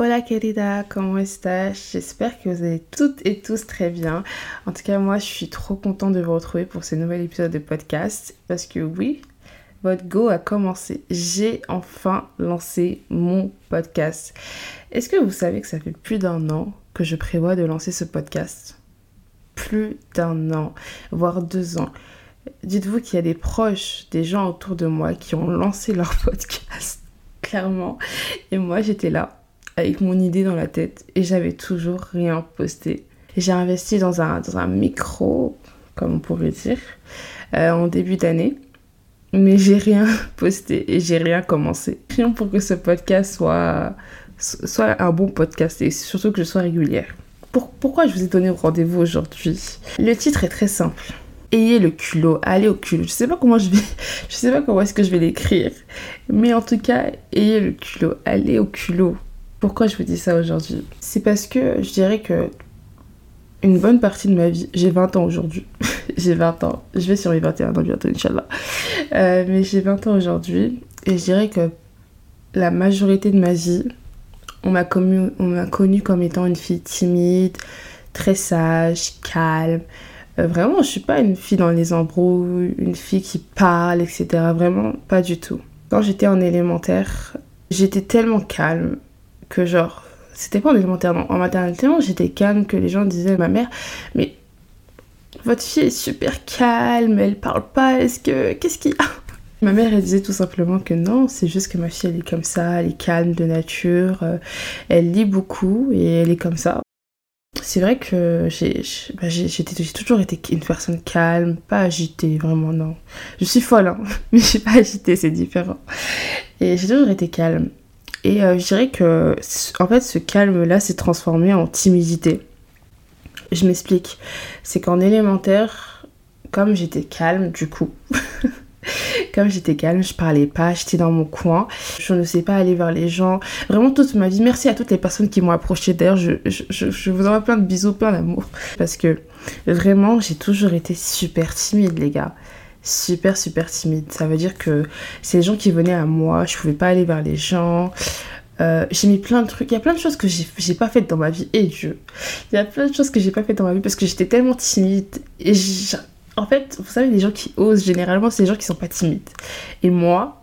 Hola querida, comment estás? J'espère que vous allez toutes et tous très bien. En tout cas, moi, je suis trop contente de vous retrouver pour ce nouvel épisode de podcast parce que oui, votre go a commencé. J'ai enfin lancé mon podcast. Est-ce que vous savez que ça fait plus d'un an que je prévois de lancer ce podcast? Plus d'un an, voire deux ans. Dites-vous qu'il y a des proches, des gens autour de moi qui ont lancé leur podcast, clairement. Et moi, j'étais là avec mon idée dans la tête et j'avais toujours rien posté. J'ai investi dans un, dans un micro, comme on pourrait dire, euh, en début d'année, mais j'ai rien posté et j'ai rien commencé. Pour que ce podcast soit, soit un bon podcast et surtout que je sois régulière. pourquoi je vous ai donné rendez-vous aujourd'hui? Le titre est très simple. Ayez le culot, allez au culot. Je sais pas comment je je sais pas comment est-ce que je vais l'écrire, mais en tout cas, ayez le culot, allez au culot. Pourquoi je vous dis ça aujourd'hui? C'est parce que je dirais que une bonne partie de ma vie, j'ai 20 ans aujourd'hui, j'ai 20 ans, je vais sur mes 21 ans bientôt, Inch'Allah, euh, mais j'ai 20 ans aujourd'hui et je dirais que la majorité de ma vie, on m'a connu, connu comme étant une fille timide, très sage, calme. Euh, vraiment, je suis pas une fille dans les embrouilles, une fille qui parle, etc. Vraiment, pas du tout. Quand j'étais en élémentaire, j'étais tellement calme, que genre, c'était pas en élémentaire, non. En maternité, j'étais calme, que les gens disaient ma mère, mais votre fille est super calme, elle parle pas, est-ce que. Qu'est-ce qu'il y a? Ma mère, elle disait tout simplement que non, c'est juste que ma fille, elle est comme ça, elle est calme de nature, euh, elle lit beaucoup et elle est comme ça. C'est vrai que j'ai bah, toujours été une personne calme, pas agitée, vraiment non. Je suis folle, hein, mais je suis pas agitée, c'est différent. Et j'ai toujours été calme. Et euh, je dirais que, en fait, ce calme-là s'est transformé en timidité. Je m'explique. C'est qu'en élémentaire, comme j'étais calme, du coup, comme j'étais calme, je parlais pas, j'étais dans mon coin, je ne sais pas aller vers les gens. Vraiment toute ma vie, merci à toutes les personnes qui m'ont approché. D'ailleurs, je, vous envoie plein de bisous, plein d'amour. Parce que vraiment, j'ai toujours été super timide, les gars super super timide. Ça veut dire que c'est les gens qui venaient à moi, je pouvais pas aller vers les gens. Euh, j'ai mis plein de trucs, il y a plein de choses que j'ai pas faites dans ma vie, et Dieu. Il y a plein de choses que j'ai pas faites dans ma vie parce que j'étais tellement timide. Et en fait, vous savez, les gens qui osent, généralement, c'est les gens qui sont pas timides. Et moi,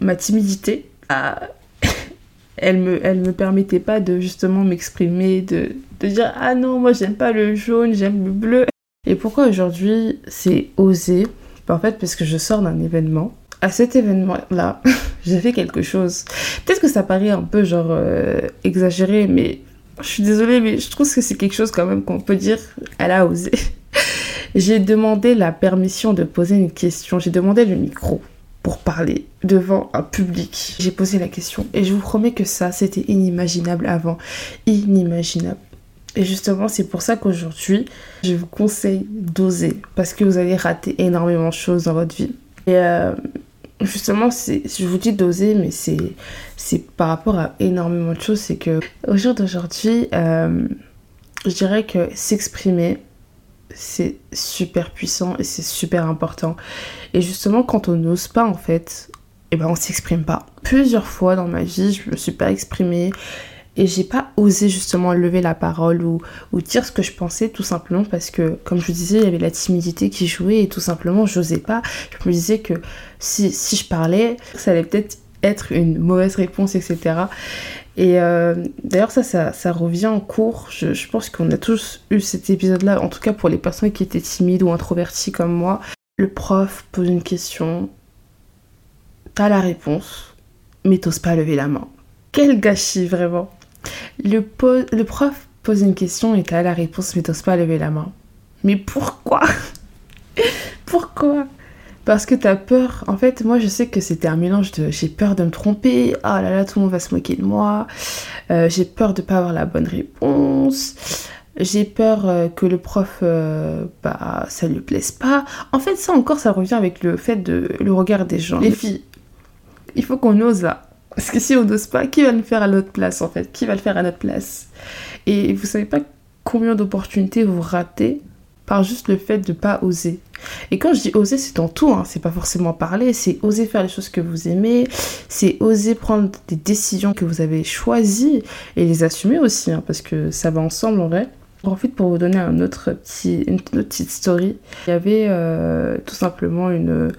ma timidité, ah, elle, me, elle me permettait pas de justement m'exprimer, de, de dire Ah non, moi j'aime pas le jaune, j'aime le bleu. Et pourquoi aujourd'hui c'est oser bah, en fait, parce que je sors d'un événement. À cet événement-là, j'ai fait quelque chose. Peut-être que ça paraît un peu genre euh, exagéré, mais je suis désolée, mais je trouve que c'est quelque chose quand même qu'on peut dire, elle a osé. j'ai demandé la permission de poser une question. J'ai demandé le micro pour parler devant un public. J'ai posé la question et je vous promets que ça, c'était inimaginable avant. Inimaginable. Et justement, c'est pour ça qu'aujourd'hui, je vous conseille d'oser parce que vous allez rater énormément de choses dans votre vie. Et euh, justement, je vous dis d'oser, mais c'est par rapport à énormément de choses. C'est que au jour d'aujourd'hui, euh, je dirais que s'exprimer, c'est super puissant et c'est super important. Et justement, quand on n'ose pas, en fait, eh ben, on s'exprime pas. Plusieurs fois dans ma vie, je me suis pas exprimée et j'ai pas osé justement lever la parole ou, dire ce que je pensais tout simplement parce que, comme je vous disais, il y avait la timidité qui jouait et tout simplement, j'osais pas. Je me disais que si, si je parlais, ça allait peut-être être une mauvaise réponse, etc. Et euh, d'ailleurs, ça, ça, ça, revient en cours. Je, je pense qu'on a tous eu cet épisode-là, en tout cas pour les personnes qui étaient timides ou introverties comme moi. Le prof pose une question, t'as la réponse, mais t'oses pas lever la main. Quel gâchis, vraiment. Le, le prof pose une question et t'as la réponse, mais t'oses pas lever la main. Mais pourquoi? Pourquoi? Parce que t'as peur. En fait, moi, je sais que c'était un mélange de j'ai peur de me tromper, oh là là, tout le monde va se moquer de moi, euh, j'ai peur de pas avoir la bonne réponse, j'ai peur euh, que le prof, euh, bah, ça lui plaise pas. En fait, ça encore, ça revient avec le fait de le regard des gens. Les filles, il faut qu'on ose là. Parce que si on n'ose pas, qui va le faire à notre place en fait? Qui va le faire à notre place? Et vous savez pas combien d'opportunités vous ratez par juste le fait de pas oser. Et quand je dis oser, c'est dans tout, hein. c'est pas forcément parler, c'est oser faire les choses que vous aimez, c'est oser prendre des décisions que vous avez choisies et les assumer aussi, hein, parce que ça va ensemble en vrai. Profite pour vous donner un autre petit, une autre petite story. Il y avait euh, tout simplement une,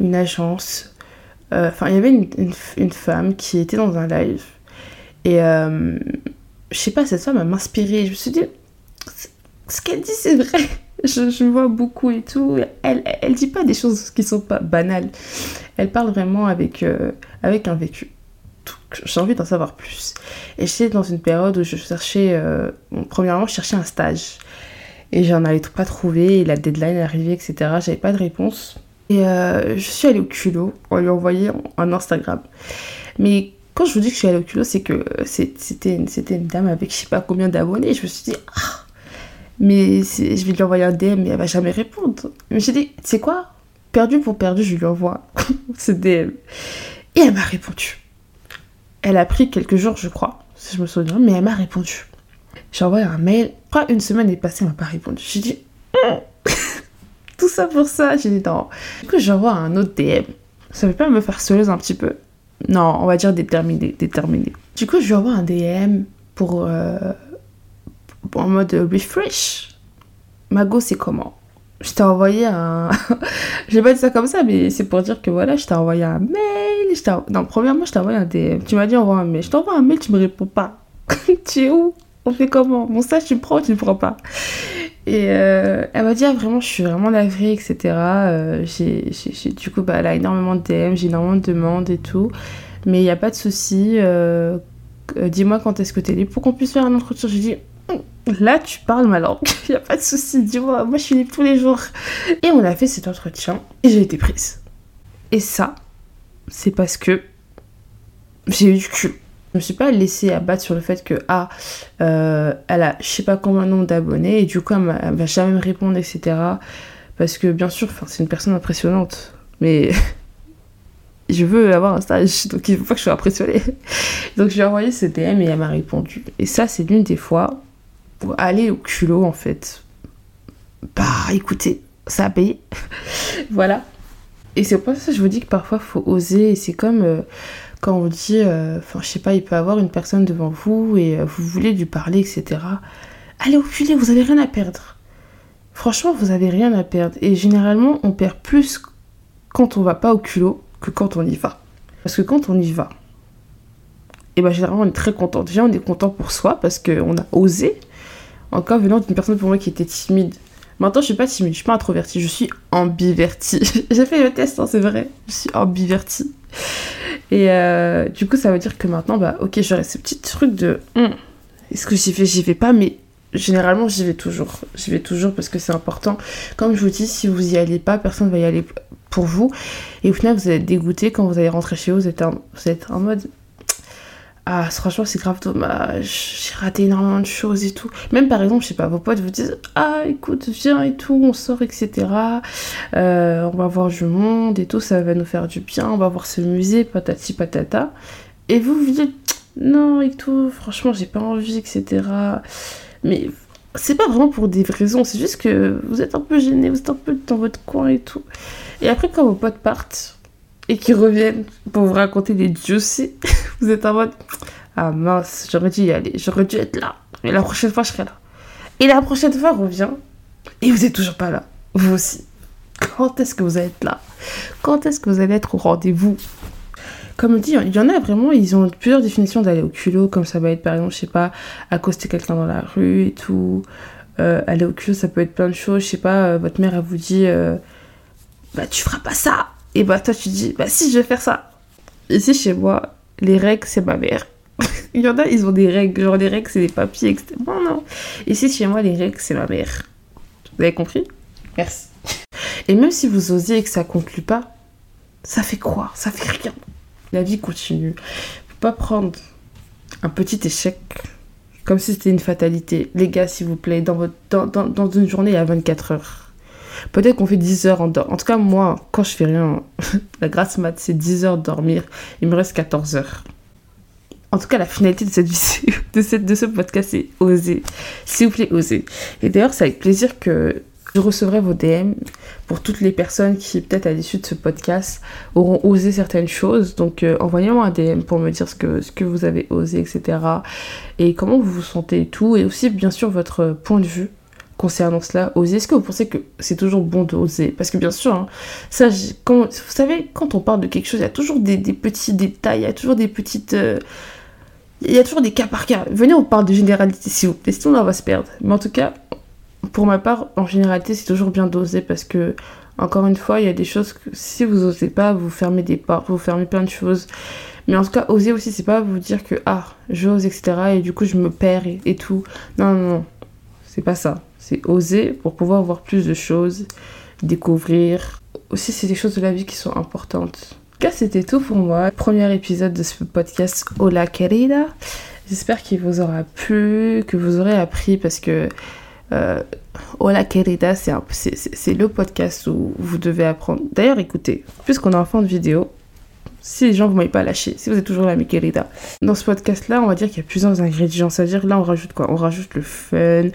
une agence, enfin il y avait une, une, femme qui était dans un live et euh, je sais pas, cette femme m'a inspirée. Je me suis dit, ce qu'elle dit c'est vrai je, je, vois beaucoup et tout. Elle, elle dit pas des choses qui sont pas banales. Elle parle vraiment avec, euh, avec un vécu. J'ai envie d'en savoir plus. Et j'étais dans une période où je cherchais, euh, premièrement, je cherchais un stage. Et j'en avais pas trouvé, et la deadline arrivée, etc. J'avais pas de réponse. Et euh, je suis allée au culot, on lui a un Instagram. Mais quand je vous dis que je suis allée au culot, c'est que c'était une, dame avec je sais pas combien d'abonnés. Je me suis dit, ah, mais je vais lui envoyer un DM, mais elle va jamais répondre. Mais j'ai dit, c'est quoi? Perdu pour perdu, je lui envoie ce DM. Et elle m'a répondu. Elle a pris quelques jours, je crois, si je me souviens, mais elle m'a répondu. J'ai envoyé un mail. Pas une semaine est passée, elle m'a pas répondu. J'ai dit, ça pour ça. J'ai dit, non. Du coup, j'envoie un autre DM. Ça veut pas me faire soleuse un petit peu Non, on va dire déterminé, déterminé. Du coup, je envoie un DM pour, euh, en mode refresh. Mago, c'est comment? Je t'ai envoyé un. J'ai pas dit ça comme ça, mais c'est pour dire que voilà, je t'ai envoyé un mail. Je Non, premièrement, je t'ai envoyé un DM. Tu m'as dit envoie un mail. Je t'envoie un mail, tu me réponds pas. tu es où? On fait comment? Mon stage, tu me prends ou tu me prends pas? Et euh, elle m'a dit, ah, vraiment, je suis vraiment navrée, etc. Euh, du coup, bah, elle a énormément de DM, j'ai énormément de demandes et tout. Mais il n'y a pas de souci. Euh, dis-moi quand est-ce que tu es libre pour qu'on puisse faire un entretien. J'ai dit, Là, tu parles ma langue. Il n'y a pas de souci. Dis-moi, moi, je suis libre tous les jours. Et on a fait cet entretien et j'ai été prise. Et ça, c'est parce que j'ai eu du cul. Je me suis pas laissée abattre sur le fait que, ah, euh, elle a je sais pas combien nombre d'abonnés et du coup, elle, elle, va jamais me répondre, etc. Parce que, bien sûr, c'est une personne impressionnante. Mais je veux avoir un stage, donc il faut pas que je sois impressionnée. Donc je lui ai envoyé ce DM et elle m'a répondu. Et ça, c'est l'une des fois pour aller au culot, en fait. Bah, écoutez, ça a payé. voilà. Et c'est pour ça que je vous dis que parfois, faut oser. Et c'est comme euh, quand on dit, euh, enfin, je sais pas, il peut avoir une personne devant vous et euh, vous voulez lui parler, etc. Allez au culot, vous avez rien à perdre. Franchement, vous avez rien à perdre. Et généralement, on perd plus quand on va pas au culot que quand on y va. Parce que quand on y va, et eh ben généralement on est très content. Déjà, on est content pour soi parce qu'on a osé. Encore venant d'une personne pour moi qui était timide. Maintenant, je suis pas timide, je suis pas introvertie, je suis ambivertie. J'ai fait le test, hein, c'est vrai. Je suis ambivertie. Et euh, du coup, ça veut dire que maintenant, bah, ok, j'aurais ce petit truc de. Hmm, est-ce que j'y vais, j'y vais pas, mais généralement, j'y vais toujours. J'y vais toujours parce que c'est important. Comme je vous dis, si vous y allez pas, personne va y aller pour vous. Et au final, vous allez être dégoûté quand vous allez rentrer chez vous, vous êtes vous êtes en mode ah franchement c'est grave dommage, j'ai raté énormément de choses et tout. Même par exemple, je sais pas, vos potes vous disent ah écoute viens et tout, on sort etc. Euh, on va voir du monde et tout, ça va nous faire du bien, on va voir ce musée, patati patata. Et vous vous dites non et tout, franchement j'ai pas envie etc. Mais c'est pas vraiment pour des raisons, c'est juste que vous êtes un peu gêné, vous êtes un peu dans votre coin et tout. Et après quand vos potes partent, et qui reviennent pour vous raconter des juicy, vous êtes en mode Ah mince, j'aurais dû y aller, j'aurais dû être là. Et la prochaine fois, je serai là. Et la prochaine fois revient et vous êtes toujours pas là. Vous aussi. Quand est-ce que vous allez être là? Quand est-ce que vous allez être au rendez-vous? Comme dit, il y en a vraiment, ils ont plusieurs définitions d'aller au culot, comme ça va être par exemple, je sais pas, accoster quelqu'un dans la rue et tout. Euh, aller au culot, ça peut être plein de choses. Je sais pas, euh, votre mère, elle vous dit euh, Bah, tu feras pas ça et bah toi tu dis, bah si je vais faire ça. Ici chez moi, les règles c'est ma mère. Il y en a, ils ont des règles, genre les règles c'est des papiers, etc. Non, non. Ici chez moi, les règles c'est ma mère. Vous avez compris? Merci. Et même si vous osiez et que ça conclut pas, ça fait quoi? Ça fait rien. La vie continue. Faut pas prendre un petit échec comme si c'était une fatalité. Les gars, s'il vous plaît, dans, votre, dans, dans, dans une journée, il y a 24 heures. Peut-être qu'on fait 10 heures en dormant. En tout cas, moi, quand je fais rien, la grasse mat, c'est 10 heures de dormir. Il me reste 14 heures. En tout cas, la finalité de, cette de, cette, de ce podcast, c'est oser. S'il vous plaît, oser. Et d'ailleurs, c'est avec plaisir que Je recevrai vos DM pour toutes les personnes qui, peut-être à l'issue de ce podcast, auront osé certaines choses. Donc, euh, envoyez-moi un DM pour me dire ce que, ce que vous avez osé, etc. Et comment vous vous sentez et tout. Et aussi, bien sûr, votre point de vue concernant cela, oser. Est-ce que vous pensez que c'est toujours bon d'oser Parce que bien sûr, hein, ça, vous savez, quand on parle de quelque chose, il y a toujours des, petits détails, il y a toujours des petites... Euh, il y a toujours des cas par cas. Venez, on parle de généralité, s'il vous plaît, sinon on va se perdre. Mais en tout cas, pour ma part, en généralité, c'est toujours bien d'oser parce que, encore une fois, il y a des choses que si vous osez pas, vous fermez des portes, vous fermez plein de choses. Mais en tout cas, oser aussi, c'est pas vous dire que, ah, j'ose, etc. Et du coup, je me perds et, et tout. Non, non, non. C'est pas ça. C'est oser pour pouvoir voir plus de choses, découvrir. Aussi, c'est des choses de la vie qui sont importantes. En tout cas, c'était tout pour moi. Premier épisode de ce podcast Hola Querida. J'espère qu'il vous aura plu, que vous aurez appris parce que euh, Hola Querida, c'est le podcast où vous devez apprendre. D'ailleurs, écoutez, puisqu'on est en fin de vidéo, si les gens vous m'avez pas lâché, si vous êtes toujours mi querida. Dans ce podcast-là, on va dire qu'il y a plusieurs ingrédients. C'est-à-dire, là, on rajoute quoi? On rajoute le fun,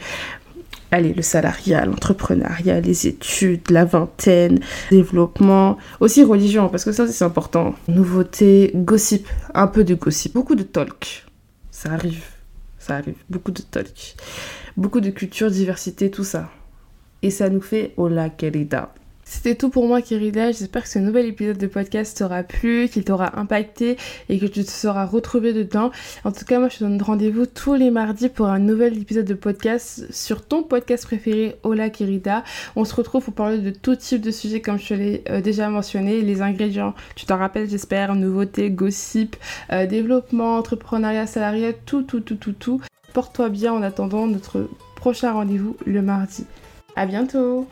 allez, le salariat, l'entrepreneuriat, les études, la vingtaine, développement, aussi religion, parce que ça c'est important. Nouveauté, gossip, un peu de gossip, beaucoup de talk. Ça arrive, ça arrive, beaucoup de talk. Beaucoup de culture, diversité, tout ça. Et ça nous fait hola querida. C'était tout pour moi, Kirida. J'espère que ce nouvel épisode de podcast t'aura plu, qu'il t'aura impacté et que tu te seras retrouvé dedans. En tout cas, moi, je te donne rendez-vous tous les mardis pour un nouvel épisode de podcast sur ton podcast préféré, Hola Kirida. On se retrouve pour parler de tout type de sujets, comme je te l'ai euh, déjà mentionné. Les ingrédients, tu t'en rappelles, j'espère, nouveautés, gossip, euh, développement, entrepreneuriat, salariat, tout, tout, tout, tout, tout. Porte-toi bien en attendant notre prochain rendez-vous le mardi. À bientôt!